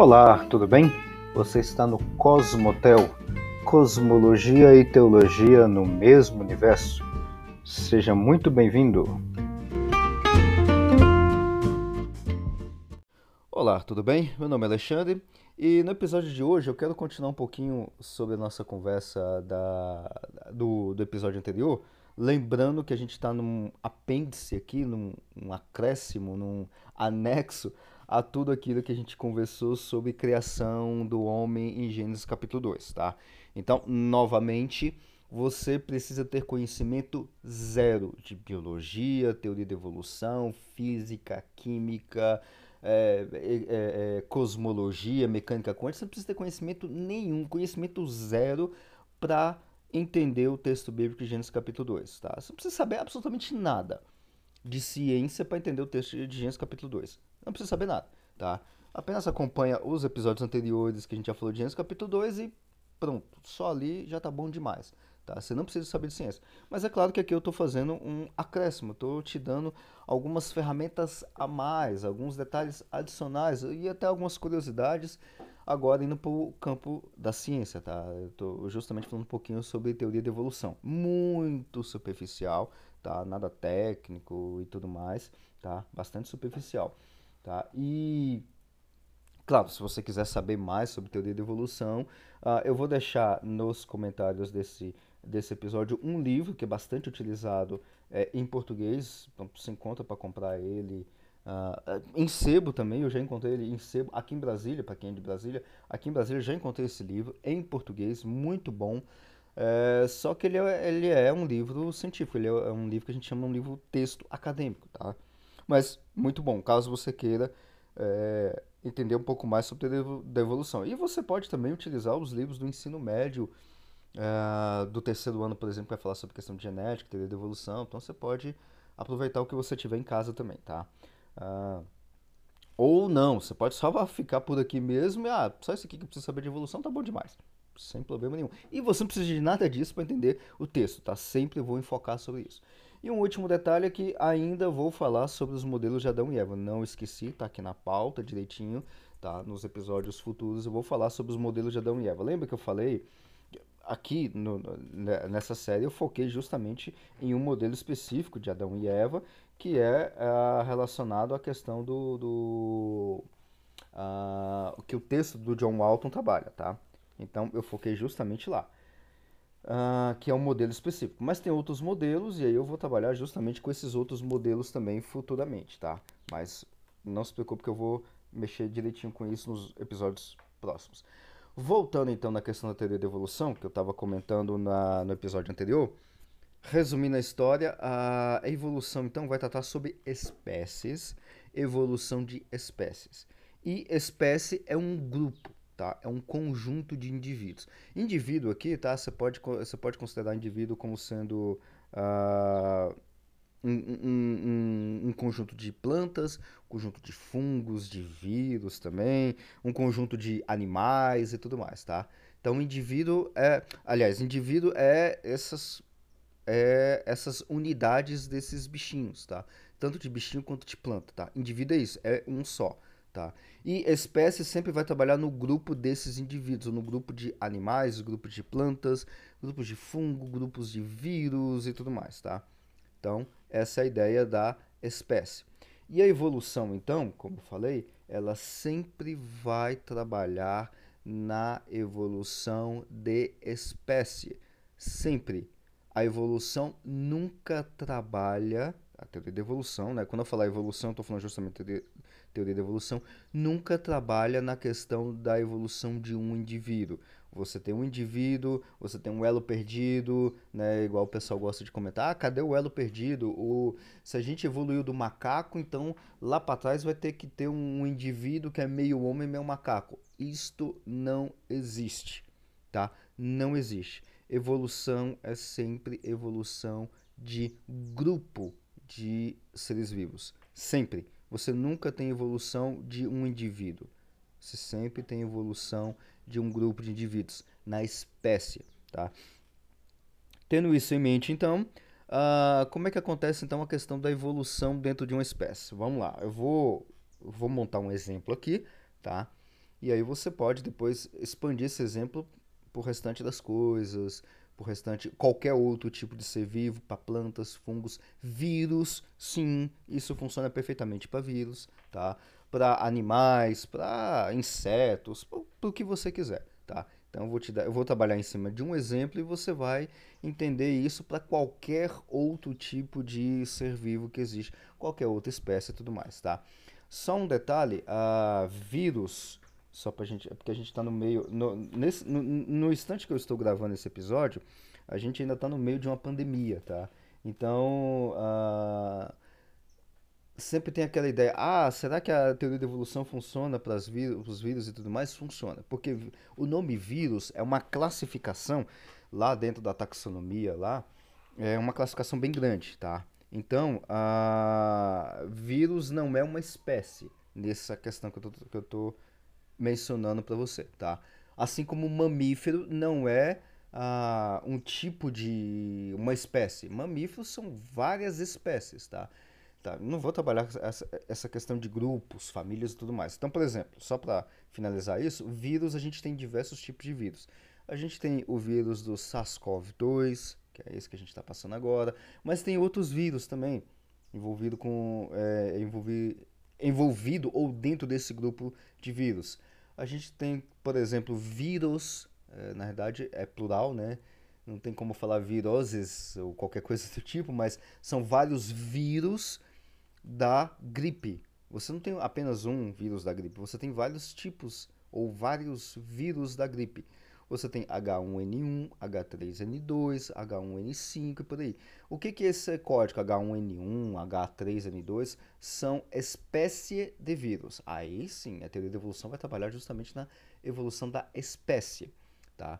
Olá, tudo bem? Você está no Cosmotel, Cosmologia e Teologia no mesmo universo. Seja muito bem-vindo. Olá, tudo bem? Meu nome é Alexandre e no episódio de hoje eu quero continuar um pouquinho sobre a nossa conversa da, do, do episódio anterior, lembrando que a gente está num apêndice aqui, num um acréscimo, num anexo a tudo aquilo que a gente conversou sobre criação do homem em Gênesis capítulo 2, tá? Então, novamente, você precisa ter conhecimento zero de biologia, teoria da evolução, física, química, é, é, é, cosmologia, mecânica quântica, você não precisa ter conhecimento nenhum, conhecimento zero para entender o texto bíblico de Gênesis capítulo 2, tá? Você não precisa saber absolutamente nada de ciência para entender o texto de Gênesis capítulo 2. Não precisa saber nada, tá? Apenas acompanha os episódios anteriores que a gente já falou de Gênesis capítulo 2 e pronto, só ali já tá bom demais. Tá? Você não precisa saber de ciência. Mas é claro que aqui eu estou fazendo um acréscimo, estou te dando algumas ferramentas a mais, alguns detalhes adicionais e até algumas curiosidades agora indo para o campo da ciência. Tá? Eu estou justamente falando um pouquinho sobre teoria de evolução. Muito superficial, tá? nada técnico e tudo mais, tá? bastante superficial. Tá? E Claro, se você quiser saber mais sobre teoria de evolução, uh, eu vou deixar nos comentários desse desse episódio um livro que é bastante utilizado é, em português, então você encontra para comprar ele uh, em sebo também, eu já encontrei ele em sebo aqui em Brasília, para quem é de Brasília, aqui em Brasília já encontrei esse livro em português, muito bom, é, só que ele é, ele é um livro científico, ele é, é um livro que a gente chama um livro texto acadêmico, tá? Mas muito bom, caso você queira é, entender um pouco mais sobre a evolução. E você pode também utilizar os livros do ensino médio, uh, do terceiro ano, por exemplo, que vai falar sobre questão de genética, teoria da evolução. Então você pode aproveitar o que você tiver em casa também, tá? Uh, ou não, você pode só ficar por aqui mesmo e, ah, só isso aqui que eu preciso saber de evolução, tá bom demais. Sem problema nenhum. E você não precisa de nada disso para entender o texto, tá? Sempre vou enfocar sobre isso. E um último detalhe é que ainda vou falar sobre os modelos de Adão e Eva. Não esqueci, tá aqui na pauta direitinho, tá? Nos episódios futuros eu vou falar sobre os modelos de Adão e Eva. Lembra que eu falei aqui no, né, nessa série eu foquei justamente em um modelo específico de Adão e Eva, que é uh, relacionado à questão do, do uh, que o texto do John Walton trabalha, tá? Então eu foquei justamente lá, uh, que é um modelo específico. Mas tem outros modelos e aí eu vou trabalhar justamente com esses outros modelos também futuramente, tá? Mas não se preocupe que eu vou mexer direitinho com isso nos episódios próximos. Voltando então na questão da teoria da evolução, que eu estava comentando na, no episódio anterior, resumindo a história, a evolução então vai tratar sobre espécies, evolução de espécies. E espécie é um grupo, tá? É um conjunto de indivíduos. Indivíduo aqui, tá? Você pode, você pode considerar indivíduo como sendo uh, um, um, um, conjunto de plantas, um conjunto de fungos, de vírus também, um conjunto de animais e tudo mais, tá? Então, indivíduo é, aliás, indivíduo é essas é essas unidades desses bichinhos, tá? Tanto de bichinho quanto de planta, tá? Indivíduo é isso, é um só, tá? E espécie sempre vai trabalhar no grupo desses indivíduos, no grupo de animais, grupo de plantas, grupos de fungo, grupos de vírus e tudo mais, tá? Então, essa ideia da espécie. E a evolução, então, como falei, ela sempre vai trabalhar na evolução de espécie. Sempre. A evolução nunca trabalha, a teoria da evolução, né? Quando eu falar evolução, estou falando justamente de teoria da evolução, nunca trabalha na questão da evolução de um indivíduo. Você tem um indivíduo, você tem um elo perdido, né? Igual o pessoal gosta de comentar, ah, cadê o elo perdido? O, se a gente evoluiu do macaco, então lá para trás vai ter que ter um indivíduo que é meio homem, meio macaco. Isto não existe, tá? Não existe. Evolução é sempre evolução de grupo de seres vivos. Sempre. Você nunca tem evolução de um indivíduo. Você sempre tem evolução de um grupo de indivíduos na espécie, tá? Tendo isso em mente, então, uh, como é que acontece então a questão da evolução dentro de uma espécie? Vamos lá, eu vou, vou montar um exemplo aqui, tá? E aí você pode depois expandir esse exemplo para o restante das coisas, para o restante, qualquer outro tipo de ser vivo, para plantas, fungos, vírus, sim, isso funciona perfeitamente para vírus, tá? Para animais, para insetos, para o que você quiser, tá? Então eu vou te dar, eu vou trabalhar em cima de um exemplo e você vai entender isso para qualquer outro tipo de ser vivo que existe, qualquer outra espécie e tudo mais, tá? Só um detalhe, uh, vírus só pra gente. É porque a gente tá no meio. No, nesse, no, no instante que eu estou gravando esse episódio, a gente ainda tá no meio de uma pandemia, tá? Então. Uh, sempre tem aquela ideia, ah, será que a teoria da evolução funciona para os vírus, e tudo mais? Funciona, porque o nome vírus é uma classificação lá dentro da taxonomia lá, é uma classificação bem grande, tá? Então, a vírus não é uma espécie nessa questão que eu tô, que eu tô mencionando para você, tá? Assim como mamífero não é ah, um tipo de uma espécie. Mamíferos são várias espécies, tá? Tá? Não vou trabalhar essa, essa questão de grupos, famílias e tudo mais. Então, por exemplo, só para finalizar isso, vírus a gente tem diversos tipos de vírus. A gente tem o vírus do SARS-CoV-2, que é esse que a gente está passando agora, mas tem outros vírus também envolvido com é, envolvido, envolvido ou dentro desse grupo de vírus. A gente tem, por exemplo, vírus, é, na verdade é plural, né? Não tem como falar viroses ou qualquer coisa do tipo, mas são vários vírus da gripe. Você não tem apenas um vírus da gripe, você tem vários tipos ou vários vírus da gripe. Você tem H1N1, H3N2, H1N5 e por aí. O que, que esse código H1N1, H3N2 são espécie de vírus. Aí sim, a teoria da evolução vai trabalhar justamente na evolução da espécie. Tá?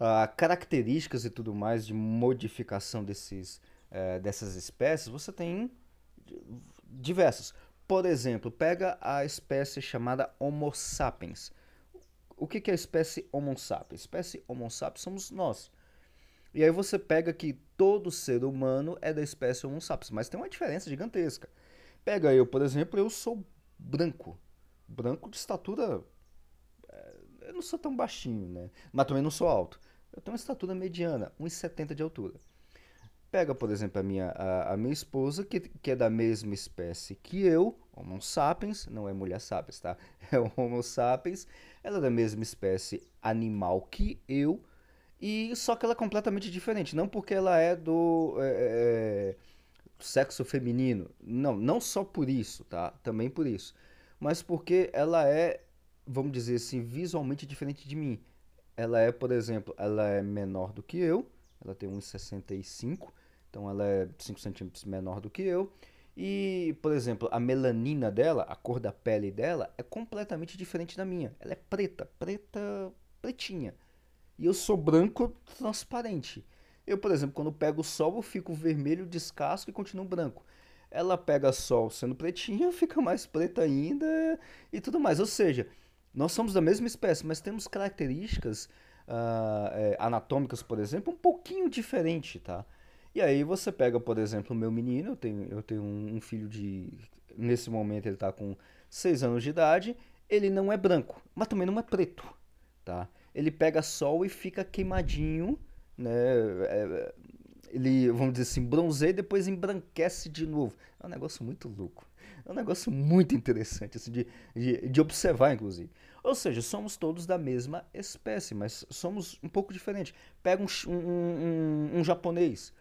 Uh, características e tudo mais de modificação desses, uh, dessas espécies, você tem diversas. Por exemplo, pega a espécie chamada Homo sapiens o que, que é a espécie Homo sapiens? A espécie Homo sapiens somos nós. E aí você pega que todo ser humano é da espécie Homo sapiens, mas tem uma diferença gigantesca. Pega eu, por exemplo, eu sou branco. Branco de estatura. Eh, eu não sou tão baixinho, né? Mas também não sou alto. Eu tenho uma estatura mediana, 1,70 de altura. Pega, por exemplo, a minha, a, a, minha esposa, que, que é da mesma espécie que eu, Homo sapiens, não é mulher sapiens, tá? É o Homo sapiens. Ela é da mesma espécie animal que eu, e só que ela é completamente diferente. Não porque ela é do é, é, sexo feminino, não, não só por isso, tá? Também por isso, mas porque ela é, vamos dizer assim, visualmente diferente de mim. Ela é, por exemplo, ela é menor do que eu, ela tem 1,65 então ela é 5 centímetros menor do que eu. E, por exemplo, a melanina dela, a cor da pele dela, é completamente diferente da minha. Ela é preta, preta, pretinha. E eu sou branco transparente. Eu, por exemplo, quando pego sol, eu fico vermelho, descasco e continuo branco. Ela pega sol sendo pretinha, fica mais preta ainda e tudo mais. Ou seja, nós somos da mesma espécie, mas temos características uh, é, anatômicas, por exemplo, um pouquinho diferente, tá? E aí você pega, por exemplo, o meu menino, eu tenho, eu tenho um filho de. Nesse momento ele está com 6 anos de idade, ele não é branco, mas também não é preto. Tá? Ele pega sol e fica queimadinho, né? É, ele, vamos dizer assim, bronzeia e depois embranquece de novo. É um negócio muito louco. É um negócio muito interessante, assim, de, de, de observar, inclusive. Ou seja, somos todos da mesma espécie, mas somos um pouco diferentes. Pega um, um, um, um japonês.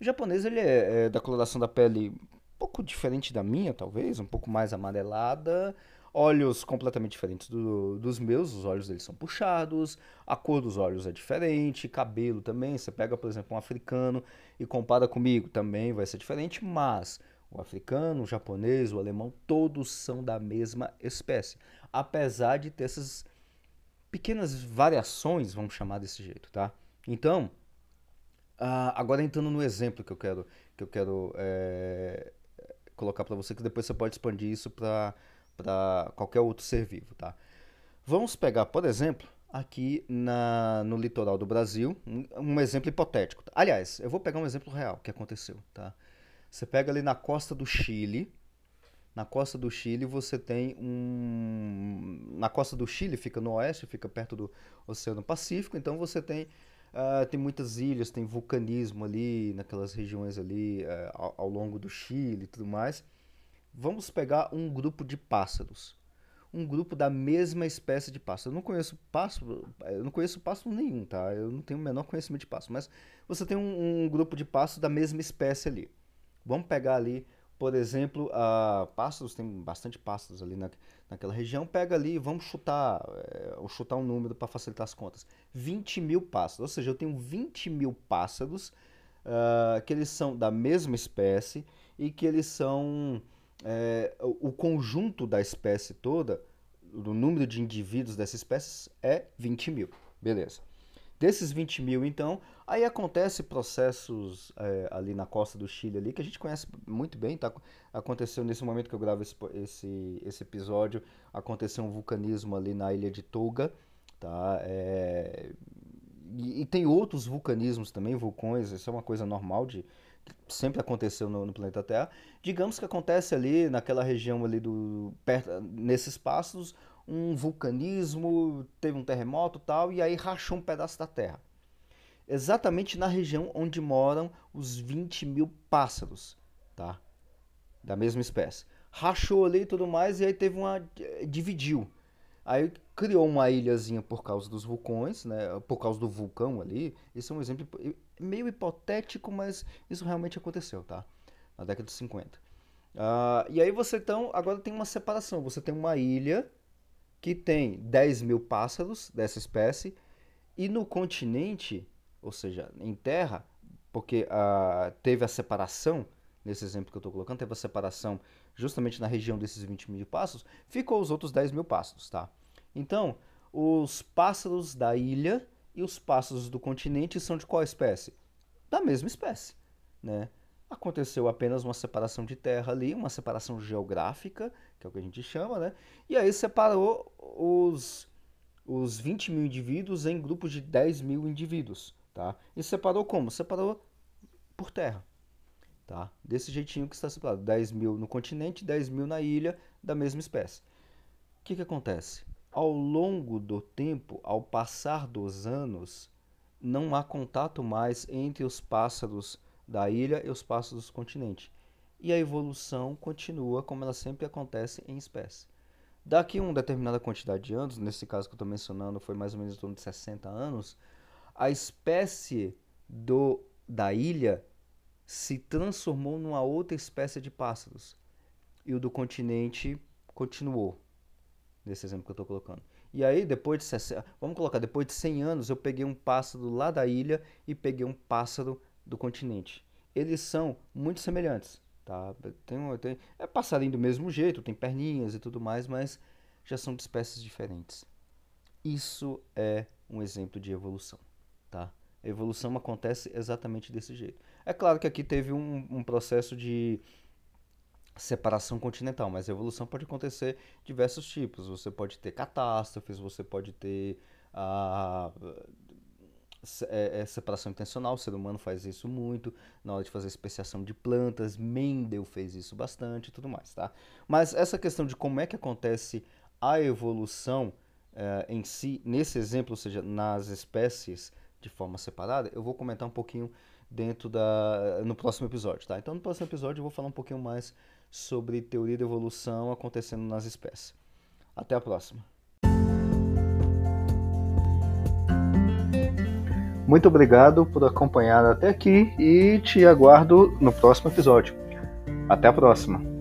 O japonês ele é, é da coloração da pele um pouco diferente da minha, talvez, um pouco mais amarelada, olhos completamente diferentes do, dos meus, os olhos deles são puxados, a cor dos olhos é diferente, cabelo também. Você pega, por exemplo, um africano e compara comigo, também vai ser diferente, mas o africano, o japonês, o alemão, todos são da mesma espécie, apesar de ter essas pequenas variações, vamos chamar desse jeito, tá? Então, Uh, agora entrando no exemplo que eu quero, que eu quero é, colocar para você, que depois você pode expandir isso para qualquer outro ser vivo, tá? Vamos pegar, por exemplo, aqui na, no litoral do Brasil, um, um exemplo hipotético. Aliás, eu vou pegar um exemplo real que aconteceu, tá? Você pega ali na costa do Chile, Na costa do Chile você tem um. Na costa do Chile fica no oeste, fica perto do Oceano Pacífico, então você tem Uh, tem muitas ilhas, tem vulcanismo ali, naquelas regiões ali uh, ao, ao, longo do Chile e tudo mais. Vamos pegar um grupo de pássaros. Um grupo da mesma espécie de pássaro. Eu não conheço pássaro, eu não conheço pássaro nenhum, tá? Eu não tenho o menor conhecimento de pássaro, mas você tem um, um grupo de pássaros da mesma espécie ali. Vamos pegar ali, por exemplo, uh, pássaros, tem bastante pássaros ali na, naquela região. Pega ali, vamos chutar, é, chutar um número para facilitar as contas. 20 mil pássaros, ou seja, eu tenho 20 mil pássaros uh, que eles são da mesma espécie e que eles são é, o conjunto da espécie toda, do número de indivíduos dessa espécie é 20 mil. Beleza. Desses 20 mil, então, aí acontece processos é, ali na costa do Chile ali, que a gente conhece muito bem, tá? Aconteceu nesse momento que eu gravo esse, esse, esse episódio, aconteceu um vulcanismo ali na ilha de Toga, tá? É, e, e, tem outros vulcanismos também, vulcões, isso é uma coisa normal de sempre aconteceu no, no, planeta Terra. Digamos que acontece ali naquela região ali do perto, nesses passos, um vulcanismo, teve um terremoto tal, e aí rachou um pedaço da Terra. Exatamente na região onde moram os 20 mil pássaros, tá? Da mesma espécie. Rachou ali e tudo mais, e aí teve uma. dividiu. Aí criou uma ilhazinha por causa dos vulcões, né? Por causa do vulcão ali. Isso é um exemplo meio hipotético, mas isso realmente aconteceu, tá? Na década de 50. Uh, ah, e aí você então agora tem uma separação. Você tem uma ilha que tem 10 mil pássaros dessa espécie, e no continente, ou seja, em terra, porque uh, teve a separação, nesse exemplo que eu estou colocando, teve a separação justamente na região desses 20 mil pássaros, ficou os outros 10 mil pássaros, tá? Então, os pássaros da ilha e os pássaros do continente são de qual espécie? Da mesma espécie, né? Aconteceu apenas uma separação de terra ali, uma separação geográfica, que é o que a gente chama, né? E aí separou os, os 20 mil indivíduos em grupos de 10 mil indivíduos, tá? E separou como? Separou por terra, tá? Desse jeitinho que está separado, 10 mil no continente, 10 mil na ilha, da mesma espécie. O que que acontece? Ao longo do tempo, ao passar dos anos, não há contato mais entre os pássaros da ilha e os pássaros do continente. E a evolução continua como ela sempre acontece em espécie. Daqui a uma determinada quantidade de anos, nesse caso que eu estou mencionando foi mais ou menos em torno de 60 anos, a espécie do, da ilha se transformou numa outra espécie de pássaros. E o do continente continuou, nesse exemplo que eu estou colocando. E aí, depois de 60, vamos colocar, depois de 100 anos, eu peguei um pássaro lá da ilha e peguei um pássaro do continente. Eles são muito semelhantes, tá? Tem, tem, é passarinho do mesmo jeito, tem perninhas e tudo mais, mas já são de espécies diferentes. Isso é um exemplo de evolução, tá? A evolução acontece exatamente desse jeito. É claro que aqui teve um, um processo de separação continental, mas a evolução pode acontecer de diversos tipos. Você pode ter catástrofes, você pode ter a é, é, separação intencional, o ser humano faz isso muito na hora de fazer especiação de plantas, Mendel fez isso bastante e tudo mais, tá? Mas essa questão de como é que acontece a evolução é, em si, nesse exemplo, ou seja, nas espécies de forma separada, eu vou comentar um pouquinho dentro da no próximo episódio, tá? Então no próximo episódio eu vou falar um pouquinho mais sobre teoria da evolução acontecendo nas espécies. Até a próxima. Muito obrigado por acompanhar até aqui e te aguardo no próximo episódio. Até a próxima!